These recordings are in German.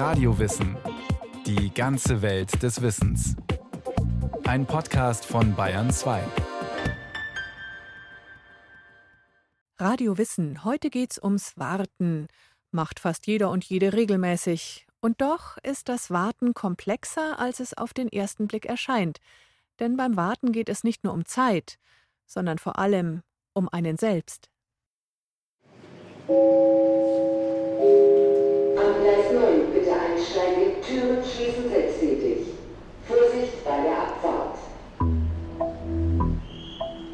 Radiowissen. Die ganze Welt des Wissens. Ein Podcast von Bayern 2. Radio Wissen. Heute geht's ums Warten. Macht fast jeder und jede regelmäßig. Und doch ist das Warten komplexer, als es auf den ersten Blick erscheint. Denn beim Warten geht es nicht nur um Zeit, sondern vor allem um einen selbst. Am Gleis 9 bitte einsteigen, Türen schließen selbsttätig. Vorsicht bei der Abfahrt.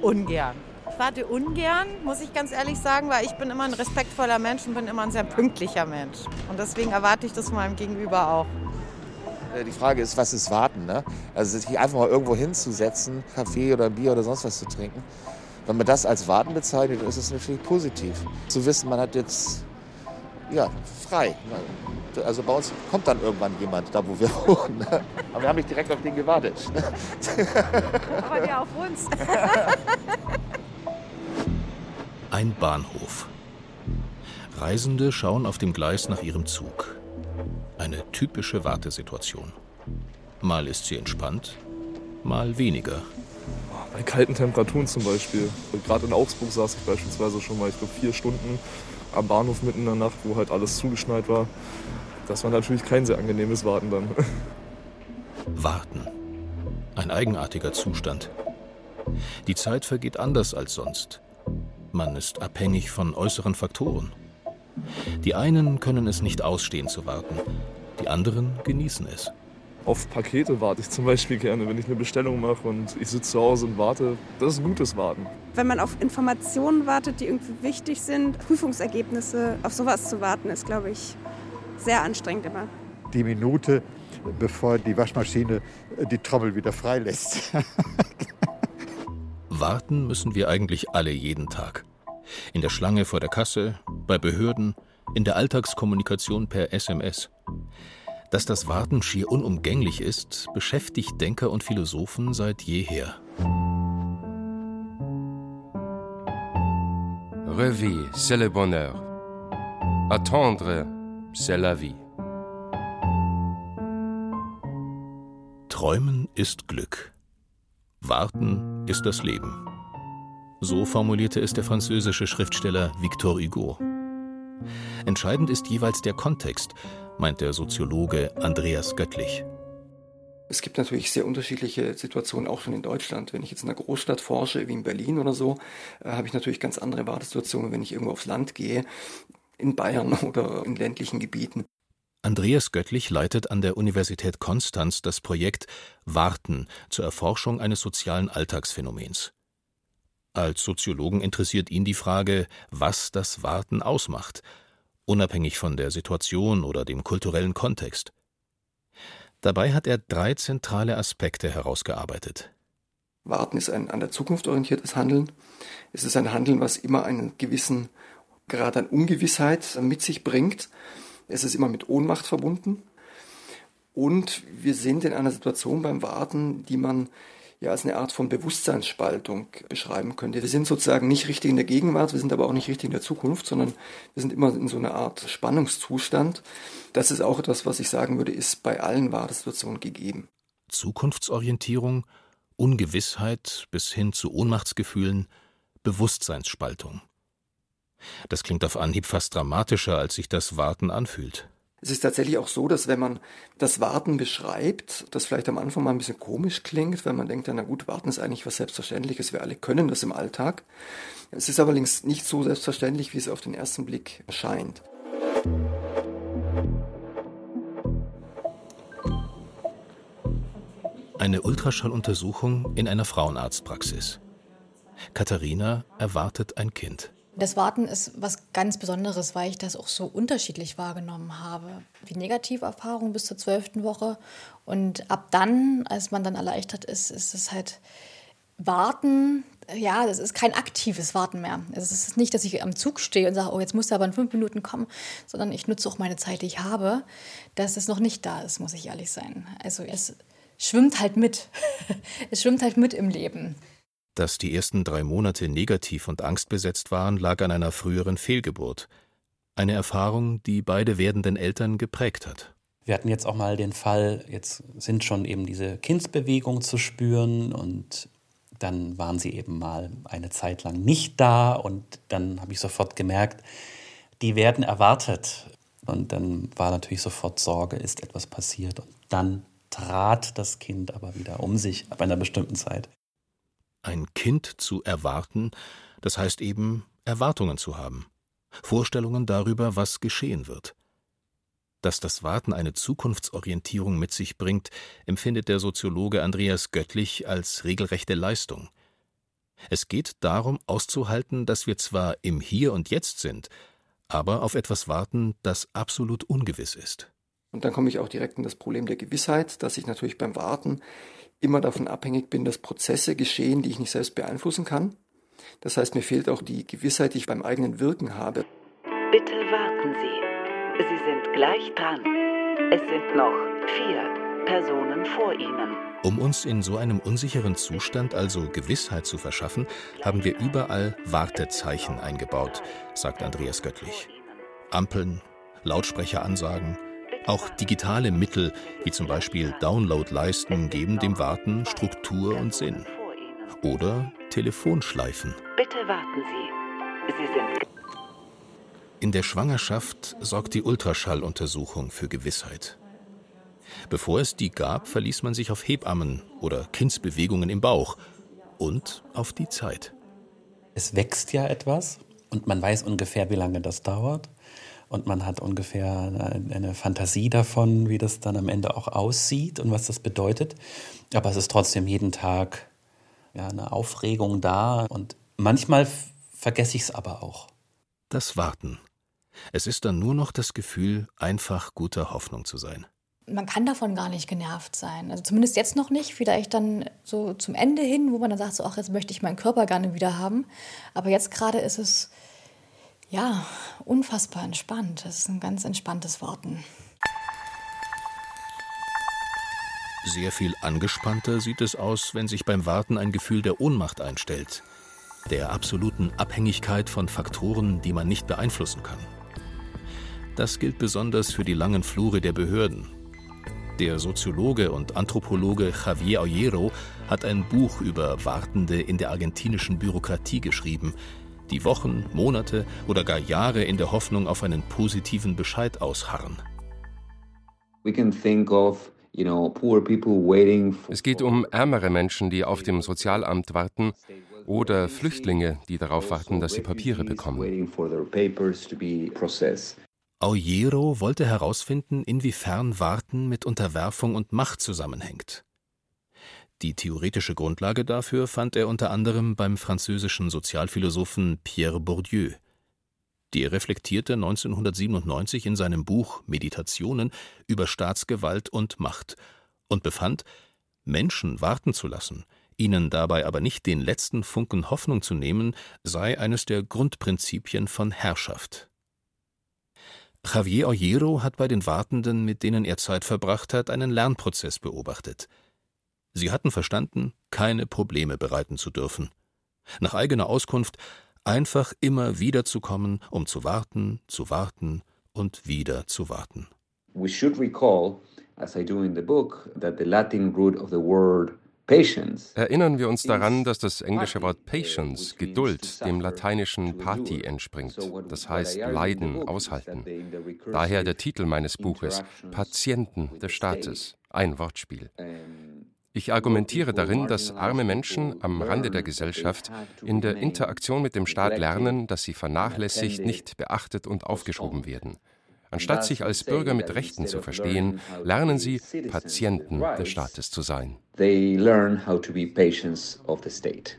Ungern. Ich warte ungern, muss ich ganz ehrlich sagen, weil ich bin immer ein respektvoller Mensch und bin immer ein sehr pünktlicher Mensch. Und deswegen erwarte ich das von meinem Gegenüber auch. Äh, Die Frage ist, was ist Warten? Ne? Also sich einfach mal irgendwo hinzusetzen, Kaffee oder Bier oder sonst was zu trinken. Wenn man das als Warten bezeichnet, ist es natürlich positiv. Zu wissen, man hat jetzt ja, frei. Also bei uns kommt dann irgendwann jemand, da wo wir wohnen. ne? Aber wir haben nicht direkt auf den gewartet. Aber ja auf uns. Ein Bahnhof. Reisende schauen auf dem Gleis nach ihrem Zug. Eine typische Wartesituation. Mal ist sie entspannt, mal weniger. Bei kalten Temperaturen zum Beispiel. Gerade in Augsburg saß ich beispielsweise schon mal, ich glaube, vier Stunden am Bahnhof mitten in der Nacht, wo halt alles zugeschneit war. Das war natürlich kein sehr angenehmes Warten dann. Warten. Ein eigenartiger Zustand. Die Zeit vergeht anders als sonst. Man ist abhängig von äußeren Faktoren. Die einen können es nicht ausstehen zu warten, die anderen genießen es. Auf Pakete warte ich zum Beispiel gerne, wenn ich eine Bestellung mache und ich sitze zu Hause und warte. Das ist gutes Warten. Wenn man auf Informationen wartet, die irgendwie wichtig sind, Prüfungsergebnisse, auf sowas zu warten, ist, glaube ich, sehr anstrengend immer. die Minute, bevor die Waschmaschine die Trommel wieder freilässt. Warten müssen wir eigentlich alle jeden Tag. In der Schlange vor der Kasse, bei Behörden, in der Alltagskommunikation per SMS. Dass das Warten schier unumgänglich ist, beschäftigt Denker und Philosophen seit jeher. Rêver, c'est le bonheur. Attendre, c'est la vie. Träumen ist Glück. Warten ist das Leben. So formulierte es der französische Schriftsteller Victor Hugo. Entscheidend ist jeweils der Kontext, meint der Soziologe Andreas Göttlich. Es gibt natürlich sehr unterschiedliche Situationen auch schon in Deutschland. Wenn ich jetzt in einer Großstadt forsche, wie in Berlin oder so, äh, habe ich natürlich ganz andere Wartesituationen, wenn ich irgendwo aufs Land gehe, in Bayern oder in ländlichen Gebieten. Andreas Göttlich leitet an der Universität Konstanz das Projekt Warten zur Erforschung eines sozialen Alltagsphänomens. Als Soziologen interessiert ihn die Frage, was das Warten ausmacht, unabhängig von der Situation oder dem kulturellen Kontext. Dabei hat er drei zentrale Aspekte herausgearbeitet. Warten ist ein an der Zukunft orientiertes Handeln. Es ist ein Handeln, was immer einen gewissen Grad an Ungewissheit mit sich bringt. Es ist immer mit Ohnmacht verbunden. Und wir sind in einer Situation beim Warten, die man ja als eine Art von Bewusstseinsspaltung beschreiben könnte. Wir sind sozusagen nicht richtig in der Gegenwart, wir sind aber auch nicht richtig in der Zukunft, sondern wir sind immer in so einer Art Spannungszustand. Das ist auch etwas, was ich sagen würde, ist bei allen Wartesituationen gegeben. Zukunftsorientierung, Ungewissheit bis hin zu Ohnmachtsgefühlen, Bewusstseinsspaltung. Das klingt auf Anhieb fast dramatischer, als sich das Warten anfühlt. Es ist tatsächlich auch so, dass wenn man das Warten beschreibt, das vielleicht am Anfang mal ein bisschen komisch klingt, weil man denkt, na gut, Warten ist eigentlich was Selbstverständliches, wir alle können das im Alltag. Es ist allerdings nicht so selbstverständlich, wie es auf den ersten Blick erscheint. Eine Ultraschalluntersuchung in einer Frauenarztpraxis. Katharina erwartet ein Kind. Das Warten ist was ganz Besonderes, weil ich das auch so unterschiedlich wahrgenommen habe. Die Negativerfahrung bis zur zwölften Woche. Und ab dann, als man dann erleichtert ist, ist es halt Warten. Ja, das ist kein aktives Warten mehr. Es ist nicht, dass ich am Zug stehe und sage, oh, jetzt muss er aber in fünf Minuten kommen, sondern ich nutze auch meine Zeit, die ich habe, dass es noch nicht da ist, muss ich ehrlich sein. Also es schwimmt halt mit. es schwimmt halt mit im Leben. Dass die ersten drei Monate negativ und angstbesetzt waren, lag an einer früheren Fehlgeburt. Eine Erfahrung, die beide werdenden Eltern geprägt hat. Wir hatten jetzt auch mal den Fall, jetzt sind schon eben diese Kindsbewegungen zu spüren und dann waren sie eben mal eine Zeit lang nicht da und dann habe ich sofort gemerkt, die werden erwartet. Und dann war natürlich sofort Sorge, ist etwas passiert. Und dann trat das Kind aber wieder um sich ab einer bestimmten Zeit. Ein Kind zu erwarten, das heißt eben Erwartungen zu haben, Vorstellungen darüber, was geschehen wird. Dass das Warten eine Zukunftsorientierung mit sich bringt, empfindet der Soziologe Andreas Göttlich als regelrechte Leistung. Es geht darum auszuhalten, dass wir zwar im Hier und Jetzt sind, aber auf etwas warten, das absolut ungewiss ist. Und dann komme ich auch direkt in das Problem der Gewissheit, dass ich natürlich beim Warten immer davon abhängig bin, dass Prozesse geschehen, die ich nicht selbst beeinflussen kann. Das heißt, mir fehlt auch die Gewissheit, die ich beim eigenen Wirken habe. Bitte warten Sie. Sie sind gleich dran. Es sind noch vier Personen vor Ihnen. Um uns in so einem unsicheren Zustand also Gewissheit zu verschaffen, haben wir überall Wartezeichen eingebaut, sagt Andreas Göttlich. Ampeln, Lautsprecheransagen, auch digitale Mittel wie zum Beispiel Downloadleisten geben dem Warten Struktur und Sinn. Oder Telefonschleifen. Bitte warten Sie. Sie sind in der Schwangerschaft sorgt die Ultraschalluntersuchung für Gewissheit. Bevor es die gab, verließ man sich auf Hebammen oder Kindsbewegungen im Bauch und auf die Zeit. Es wächst ja etwas und man weiß ungefähr, wie lange das dauert. Und man hat ungefähr eine Fantasie davon, wie das dann am Ende auch aussieht und was das bedeutet. Aber es ist trotzdem jeden Tag ja, eine Aufregung da. Und manchmal vergesse ich es aber auch. Das Warten. Es ist dann nur noch das Gefühl, einfach guter Hoffnung zu sein. Man kann davon gar nicht genervt sein. Also zumindest jetzt noch nicht. Vielleicht dann so zum Ende hin, wo man dann sagt, so, ach, jetzt möchte ich meinen Körper gerne wieder haben. Aber jetzt gerade ist es ja unfassbar entspannt. Es ist ein ganz entspanntes Warten. Sehr viel angespannter sieht es aus, wenn sich beim Warten ein Gefühl der Ohnmacht einstellt der absoluten Abhängigkeit von Faktoren, die man nicht beeinflussen kann. Das gilt besonders für die langen Flure der Behörden. Der Soziologe und Anthropologe Javier Ollero hat ein Buch über Wartende in der argentinischen Bürokratie geschrieben, die Wochen, Monate oder gar Jahre in der Hoffnung auf einen positiven Bescheid ausharren. Es geht um ärmere Menschen, die auf dem Sozialamt warten oder Flüchtlinge, die darauf warten, dass sie Papiere bekommen. Aujero wollte herausfinden, inwiefern Warten mit Unterwerfung und Macht zusammenhängt. Die theoretische Grundlage dafür fand er unter anderem beim französischen Sozialphilosophen Pierre Bourdieu. Der reflektierte 1997 in seinem Buch Meditationen über Staatsgewalt und Macht und befand, Menschen warten zu lassen, ihnen dabei aber nicht den letzten Funken Hoffnung zu nehmen, sei eines der Grundprinzipien von Herrschaft. Javier Ollero hat bei den Wartenden, mit denen er Zeit verbracht hat, einen Lernprozess beobachtet. Sie hatten verstanden, keine Probleme bereiten zu dürfen. Nach eigener Auskunft einfach immer wieder zu kommen, um zu warten, zu warten und wieder zu warten. We should recall, as I do in the book, that the Latin root of the word Erinnern wir uns daran, dass das englische Wort Patience, Geduld, dem lateinischen Pati entspringt, das heißt Leiden, Aushalten. Daher der Titel meines Buches, Patienten des Staates, ein Wortspiel. Ich argumentiere darin, dass arme Menschen am Rande der Gesellschaft in der Interaktion mit dem Staat lernen, dass sie vernachlässigt, nicht beachtet und aufgeschoben werden. Anstatt sich als Bürger mit Rechten zu verstehen, lernen sie, Patienten des Staates zu sein. They learn how to be patients of the state.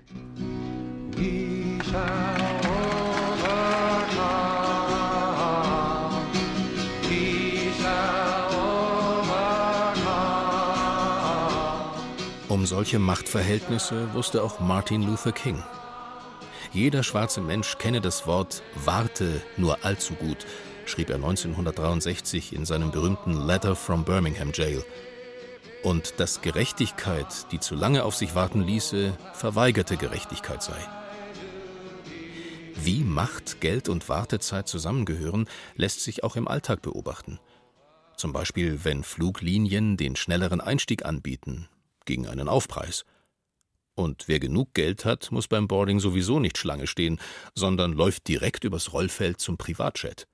Solche Machtverhältnisse wusste auch Martin Luther King. Jeder schwarze Mensch kenne das Wort Warte nur allzu gut schrieb er 1963 in seinem berühmten Letter from Birmingham Jail. Und dass Gerechtigkeit, die zu lange auf sich warten ließe, verweigerte Gerechtigkeit sei. Wie Macht, Geld und Wartezeit zusammengehören, lässt sich auch im Alltag beobachten. Zum Beispiel, wenn Fluglinien den schnelleren Einstieg anbieten, gegen einen Aufpreis. Und wer genug Geld hat, muss beim Boarding sowieso nicht Schlange stehen, sondern läuft direkt übers Rollfeld zum Privatjet.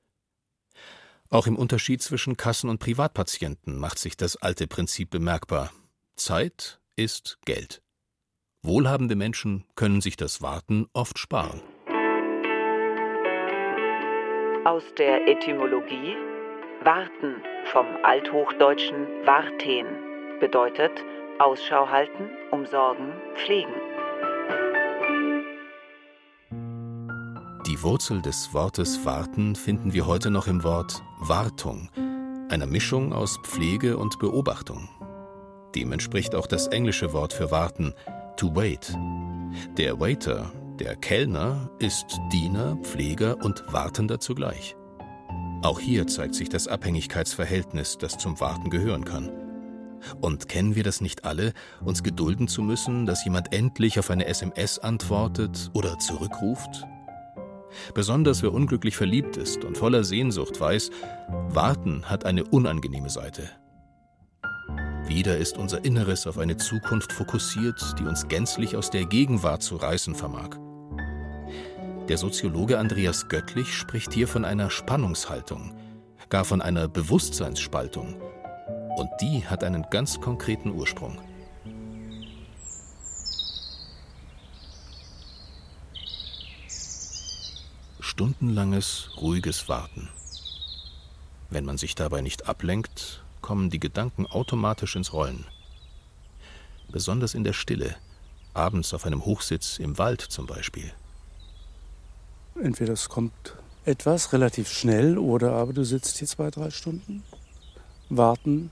Auch im Unterschied zwischen Kassen- und Privatpatienten macht sich das alte Prinzip bemerkbar. Zeit ist Geld. Wohlhabende Menschen können sich das Warten oft sparen. Aus der Etymologie Warten vom althochdeutschen warten bedeutet Ausschau halten, umsorgen, pflegen. Die Wurzel des Wortes warten finden wir heute noch im Wort Wartung, einer Mischung aus Pflege und Beobachtung. Dem entspricht auch das englische Wort für warten, to wait. Der Waiter, der Kellner, ist Diener, Pfleger und Wartender zugleich. Auch hier zeigt sich das Abhängigkeitsverhältnis, das zum Warten gehören kann. Und kennen wir das nicht alle, uns gedulden zu müssen, dass jemand endlich auf eine SMS antwortet oder zurückruft? Besonders wer unglücklich verliebt ist und voller Sehnsucht weiß, Warten hat eine unangenehme Seite. Wieder ist unser Inneres auf eine Zukunft fokussiert, die uns gänzlich aus der Gegenwart zu reißen vermag. Der Soziologe Andreas Göttlich spricht hier von einer Spannungshaltung, gar von einer Bewusstseinsspaltung, und die hat einen ganz konkreten Ursprung. Stundenlanges, ruhiges Warten. Wenn man sich dabei nicht ablenkt, kommen die Gedanken automatisch ins Rollen. Besonders in der Stille, abends auf einem Hochsitz im Wald zum Beispiel. Entweder es kommt etwas relativ schnell oder aber du sitzt hier zwei, drei Stunden, warten,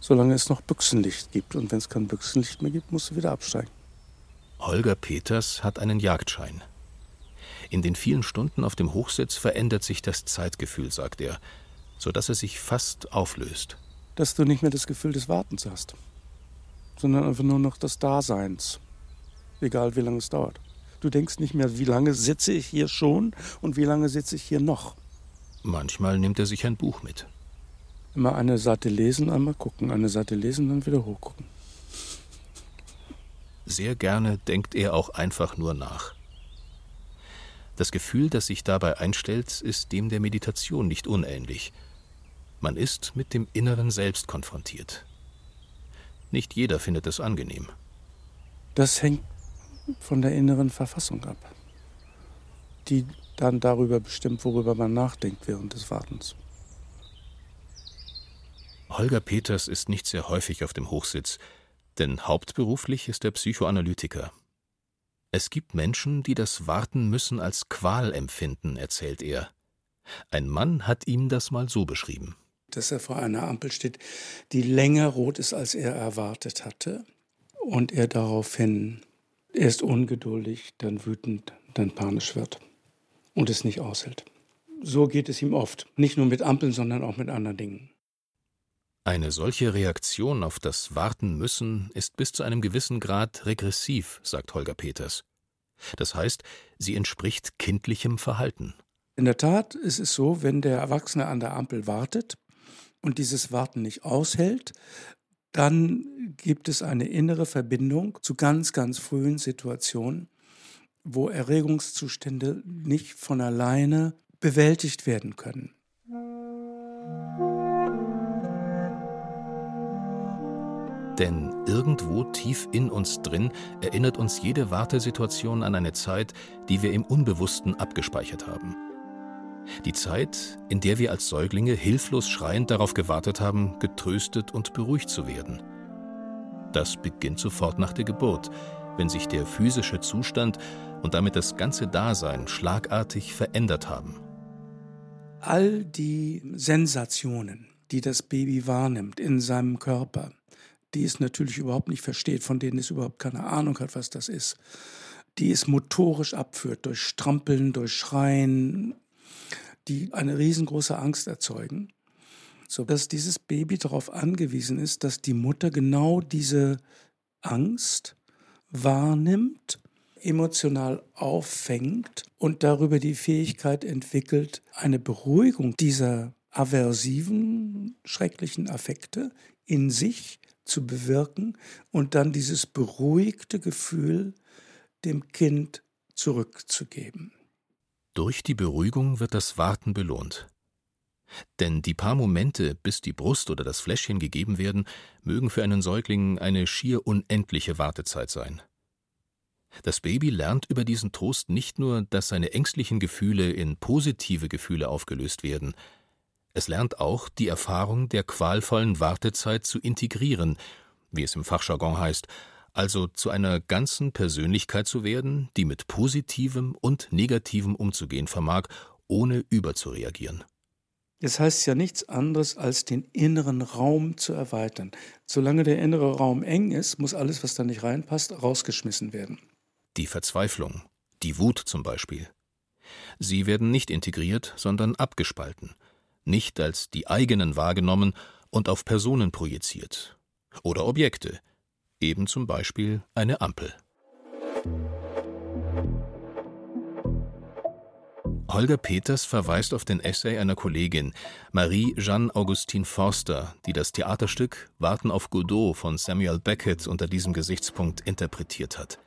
solange es noch Büchsenlicht gibt. Und wenn es kein Büchsenlicht mehr gibt, musst du wieder absteigen. Holger Peters hat einen Jagdschein. In den vielen Stunden auf dem Hochsitz verändert sich das Zeitgefühl, sagt er, so dass er sich fast auflöst. Dass du nicht mehr das Gefühl des Wartens hast, sondern einfach nur noch des Daseins, egal wie lange es dauert. Du denkst nicht mehr, wie lange sitze ich hier schon und wie lange sitze ich hier noch. Manchmal nimmt er sich ein Buch mit. Immer eine Seite lesen, einmal gucken, eine Seite lesen, dann wieder hochgucken. Sehr gerne denkt er auch einfach nur nach. Das Gefühl, das sich dabei einstellt, ist dem der Meditation nicht unähnlich. Man ist mit dem inneren Selbst konfrontiert. Nicht jeder findet es angenehm. Das hängt von der inneren Verfassung ab, die dann darüber bestimmt, worüber man nachdenkt während des Wartens. Holger Peters ist nicht sehr häufig auf dem Hochsitz, denn hauptberuflich ist er Psychoanalytiker. Es gibt Menschen, die das Warten müssen als Qual empfinden, erzählt er. Ein Mann hat ihm das mal so beschrieben. Dass er vor einer Ampel steht, die länger rot ist, als er erwartet hatte, und er daraufhin erst ungeduldig, dann wütend, dann panisch wird und es nicht aushält. So geht es ihm oft, nicht nur mit Ampeln, sondern auch mit anderen Dingen. Eine solche Reaktion auf das Warten müssen ist bis zu einem gewissen Grad regressiv, sagt Holger Peters. Das heißt, sie entspricht kindlichem Verhalten. In der Tat ist es so, wenn der Erwachsene an der Ampel wartet und dieses Warten nicht aushält, dann gibt es eine innere Verbindung zu ganz, ganz frühen Situationen, wo Erregungszustände nicht von alleine bewältigt werden können. Denn irgendwo tief in uns drin erinnert uns jede Wartesituation an eine Zeit, die wir im Unbewussten abgespeichert haben. Die Zeit, in der wir als Säuglinge hilflos schreiend darauf gewartet haben, getröstet und beruhigt zu werden. Das beginnt sofort nach der Geburt, wenn sich der physische Zustand und damit das ganze Dasein schlagartig verändert haben. All die Sensationen, die das Baby wahrnimmt in seinem Körper, die es natürlich überhaupt nicht versteht, von denen es überhaupt keine Ahnung hat, was das ist, die es motorisch abführt, durch Strampeln, durch Schreien, die eine riesengroße Angst erzeugen, sodass dieses Baby darauf angewiesen ist, dass die Mutter genau diese Angst wahrnimmt, emotional auffängt und darüber die Fähigkeit entwickelt, eine Beruhigung dieser aversiven, schrecklichen Affekte in sich zu bewirken und dann dieses beruhigte Gefühl dem Kind zurückzugeben. Durch die Beruhigung wird das Warten belohnt. Denn die paar Momente, bis die Brust oder das Fläschchen gegeben werden, mögen für einen Säugling eine schier unendliche Wartezeit sein. Das Baby lernt über diesen Trost nicht nur, dass seine ängstlichen Gefühle in positive Gefühle aufgelöst werden, es lernt auch, die Erfahrung der qualvollen Wartezeit zu integrieren, wie es im Fachjargon heißt, also zu einer ganzen Persönlichkeit zu werden, die mit Positivem und Negativem umzugehen vermag, ohne überzureagieren. Es heißt ja nichts anderes, als den inneren Raum zu erweitern. Solange der innere Raum eng ist, muss alles, was da nicht reinpasst, rausgeschmissen werden. Die Verzweiflung, die Wut zum Beispiel. Sie werden nicht integriert, sondern abgespalten, nicht als die eigenen wahrgenommen und auf Personen projiziert. Oder Objekte, eben zum Beispiel eine Ampel. Holger Peters verweist auf den Essay einer Kollegin, Marie-Jeanne-Augustine Forster, die das Theaterstück Warten auf Godot von Samuel Beckett unter diesem Gesichtspunkt interpretiert hat.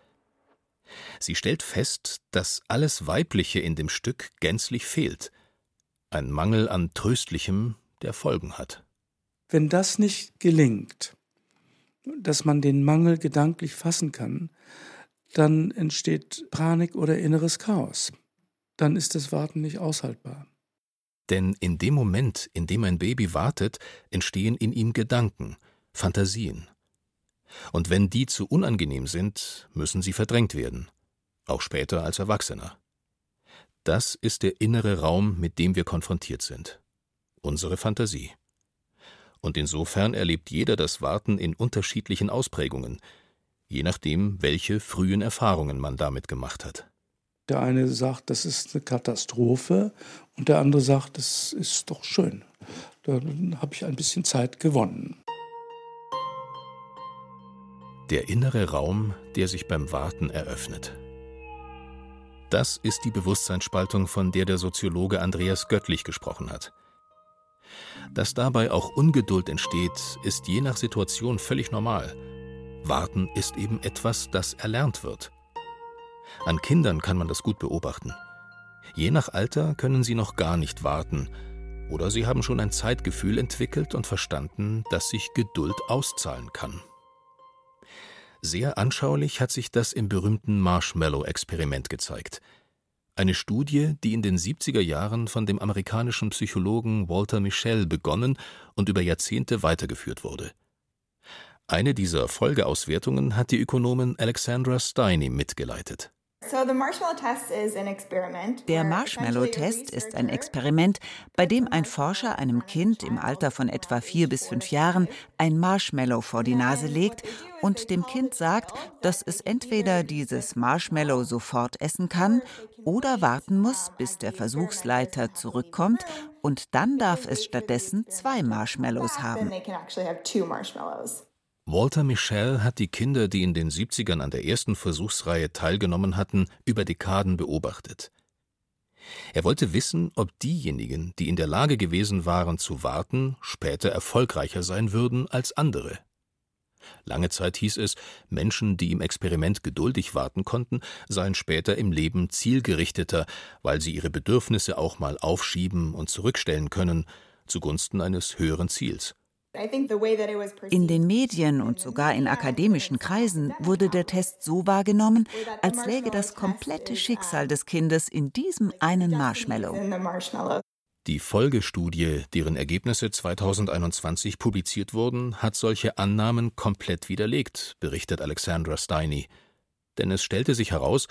Sie stellt fest, dass alles Weibliche in dem Stück gänzlich fehlt, ein Mangel an Tröstlichem, der Folgen hat. Wenn das nicht gelingt, dass man den Mangel gedanklich fassen kann, dann entsteht Panik oder inneres Chaos dann ist das Warten nicht aushaltbar. Denn in dem Moment, in dem ein Baby wartet, entstehen in ihm Gedanken, Fantasien. Und wenn die zu unangenehm sind, müssen sie verdrängt werden, auch später als Erwachsener. Das ist der innere Raum, mit dem wir konfrontiert sind. Unsere Fantasie. Und insofern erlebt jeder das Warten in unterschiedlichen Ausprägungen, je nachdem, welche frühen Erfahrungen man damit gemacht hat. Der eine sagt, das ist eine Katastrophe und der andere sagt, das ist doch schön. Dann habe ich ein bisschen Zeit gewonnen. Der innere Raum, der sich beim Warten eröffnet. Das ist die Bewusstseinsspaltung, von der der Soziologe Andreas Göttlich gesprochen hat. Dass dabei auch Ungeduld entsteht, ist je nach Situation völlig normal. Warten ist eben etwas, das erlernt wird. An Kindern kann man das gut beobachten. Je nach Alter können sie noch gar nicht warten, oder sie haben schon ein Zeitgefühl entwickelt und verstanden, dass sich Geduld auszahlen kann. Sehr anschaulich hat sich das im berühmten Marshmallow-Experiment gezeigt. Eine Studie, die in den 70er Jahren von dem amerikanischen Psychologen Walter Mischel begonnen und über Jahrzehnte weitergeführt wurde. Eine dieser Folgeauswertungen hat die Ökonomin Alexandra Steiny mitgeleitet. Der Marshmallow-Test ist ein Experiment, bei dem ein Forscher einem Kind im Alter von etwa vier bis fünf Jahren ein Marshmallow vor die Nase legt und dem Kind sagt, dass es entweder dieses Marshmallow sofort essen kann oder warten muss, bis der Versuchsleiter zurückkommt und dann darf es stattdessen zwei Marshmallows haben. Walter Michel hat die Kinder, die in den 70ern an der ersten Versuchsreihe teilgenommen hatten, über Dekaden beobachtet. Er wollte wissen, ob diejenigen, die in der Lage gewesen waren zu warten, später erfolgreicher sein würden als andere. Lange Zeit hieß es, Menschen, die im Experiment geduldig warten konnten, seien später im Leben zielgerichteter, weil sie ihre Bedürfnisse auch mal aufschieben und zurückstellen können, zugunsten eines höheren Ziels. In den Medien und sogar in akademischen Kreisen wurde der Test so wahrgenommen, als läge das komplette Schicksal des Kindes in diesem einen Marshmallow. Die Folgestudie, deren Ergebnisse 2021 publiziert wurden, hat solche Annahmen komplett widerlegt, berichtet Alexandra Steiny. Denn es stellte sich heraus,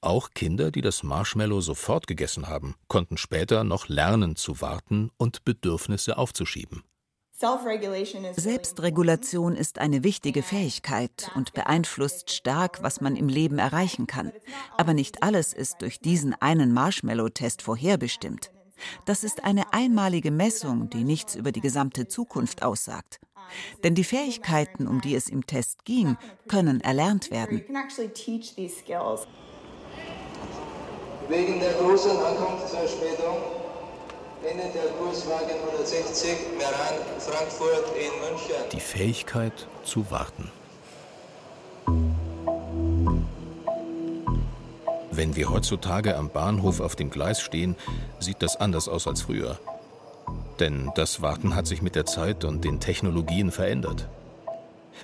auch Kinder, die das Marshmallow sofort gegessen haben, konnten später noch lernen zu warten und Bedürfnisse aufzuschieben. Selbstregulation ist eine wichtige Fähigkeit und beeinflusst stark, was man im Leben erreichen kann. Aber nicht alles ist durch diesen einen Marshmallow-Test vorherbestimmt. Das ist eine einmalige Messung, die nichts über die gesamte Zukunft aussagt. Denn die Fähigkeiten, um die es im Test ging, können erlernt werden. Wegen der großen Ankunftsverspätung Die Fähigkeit zu warten. Wenn wir heutzutage am Bahnhof auf dem Gleis stehen, sieht das anders aus als früher. Denn das Warten hat sich mit der Zeit und den Technologien verändert.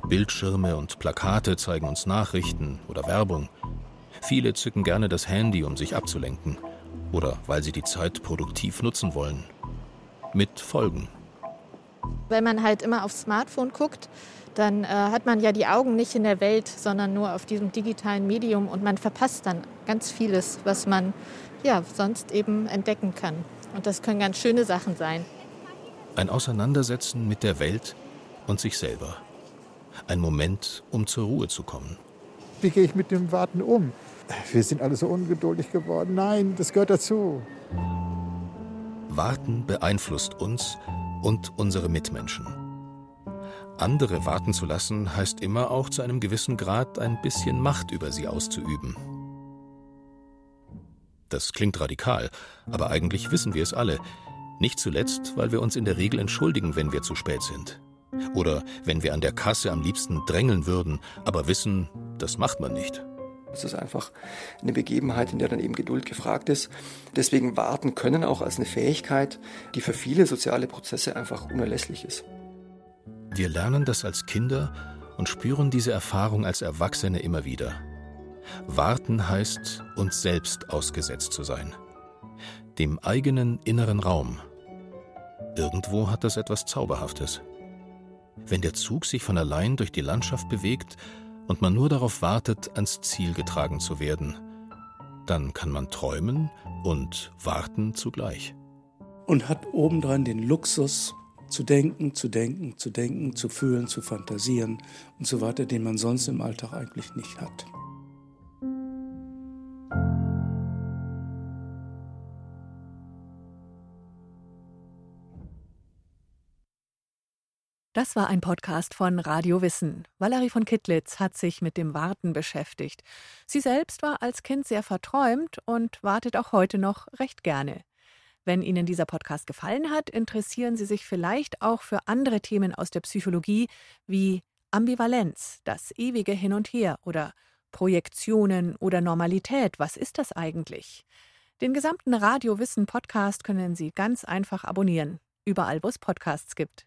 Bildschirme und Plakate zeigen uns Nachrichten oder Werbung. Viele zücken gerne das Handy, um sich abzulenken oder weil sie die Zeit produktiv nutzen wollen. Mit Folgen. Wenn man halt immer aufs Smartphone guckt, dann äh, hat man ja die Augen nicht in der Welt, sondern nur auf diesem digitalen Medium und man verpasst dann ganz vieles, was man ja sonst eben entdecken kann. Und das können ganz schöne Sachen sein. Ein Auseinandersetzen mit der Welt und sich selber. Ein Moment, um zur Ruhe zu kommen. Wie gehe ich mit dem Warten um? Wir sind alle so ungeduldig geworden. Nein, das gehört dazu. Warten beeinflusst uns und unsere Mitmenschen. Andere warten zu lassen, heißt immer auch zu einem gewissen Grad ein bisschen Macht über sie auszuüben. Das klingt radikal, aber eigentlich wissen wir es alle. Nicht zuletzt, weil wir uns in der Regel entschuldigen, wenn wir zu spät sind. Oder wenn wir an der Kasse am liebsten drängeln würden, aber wissen, das macht man nicht. Es ist einfach eine Begebenheit, in der dann eben Geduld gefragt ist. Deswegen warten können auch als eine Fähigkeit, die für viele soziale Prozesse einfach unerlässlich ist. Wir lernen das als Kinder und spüren diese Erfahrung als Erwachsene immer wieder. Warten heißt, uns selbst ausgesetzt zu sein. Dem eigenen inneren Raum. Irgendwo hat das etwas Zauberhaftes. Wenn der Zug sich von allein durch die Landschaft bewegt und man nur darauf wartet, ans Ziel getragen zu werden, dann kann man träumen und warten zugleich. Und hat obendran den Luxus, zu denken, zu denken, zu denken, zu fühlen, zu fantasieren und so weiter, den man sonst im Alltag eigentlich nicht hat. Das war ein Podcast von Radio Wissen. Valerie von Kittlitz hat sich mit dem Warten beschäftigt. Sie selbst war als Kind sehr verträumt und wartet auch heute noch recht gerne. Wenn Ihnen dieser Podcast gefallen hat, interessieren Sie sich vielleicht auch für andere Themen aus der Psychologie wie Ambivalenz, das ewige Hin und Her oder Projektionen oder Normalität. Was ist das eigentlich? Den gesamten Radio Wissen Podcast können Sie ganz einfach abonnieren, überall wo es Podcasts gibt.